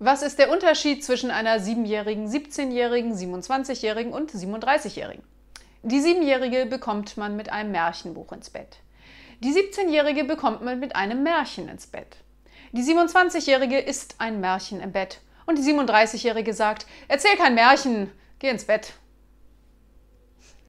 Was ist der Unterschied zwischen einer 7-jährigen, 17-jährigen, 27-jährigen und 37-jährigen? Die 7-jährige bekommt man mit einem Märchenbuch ins Bett. Die 17-jährige bekommt man mit einem Märchen ins Bett. Die 27-jährige ist ein Märchen im Bett. Und die 37-jährige sagt, erzähl kein Märchen, geh ins Bett.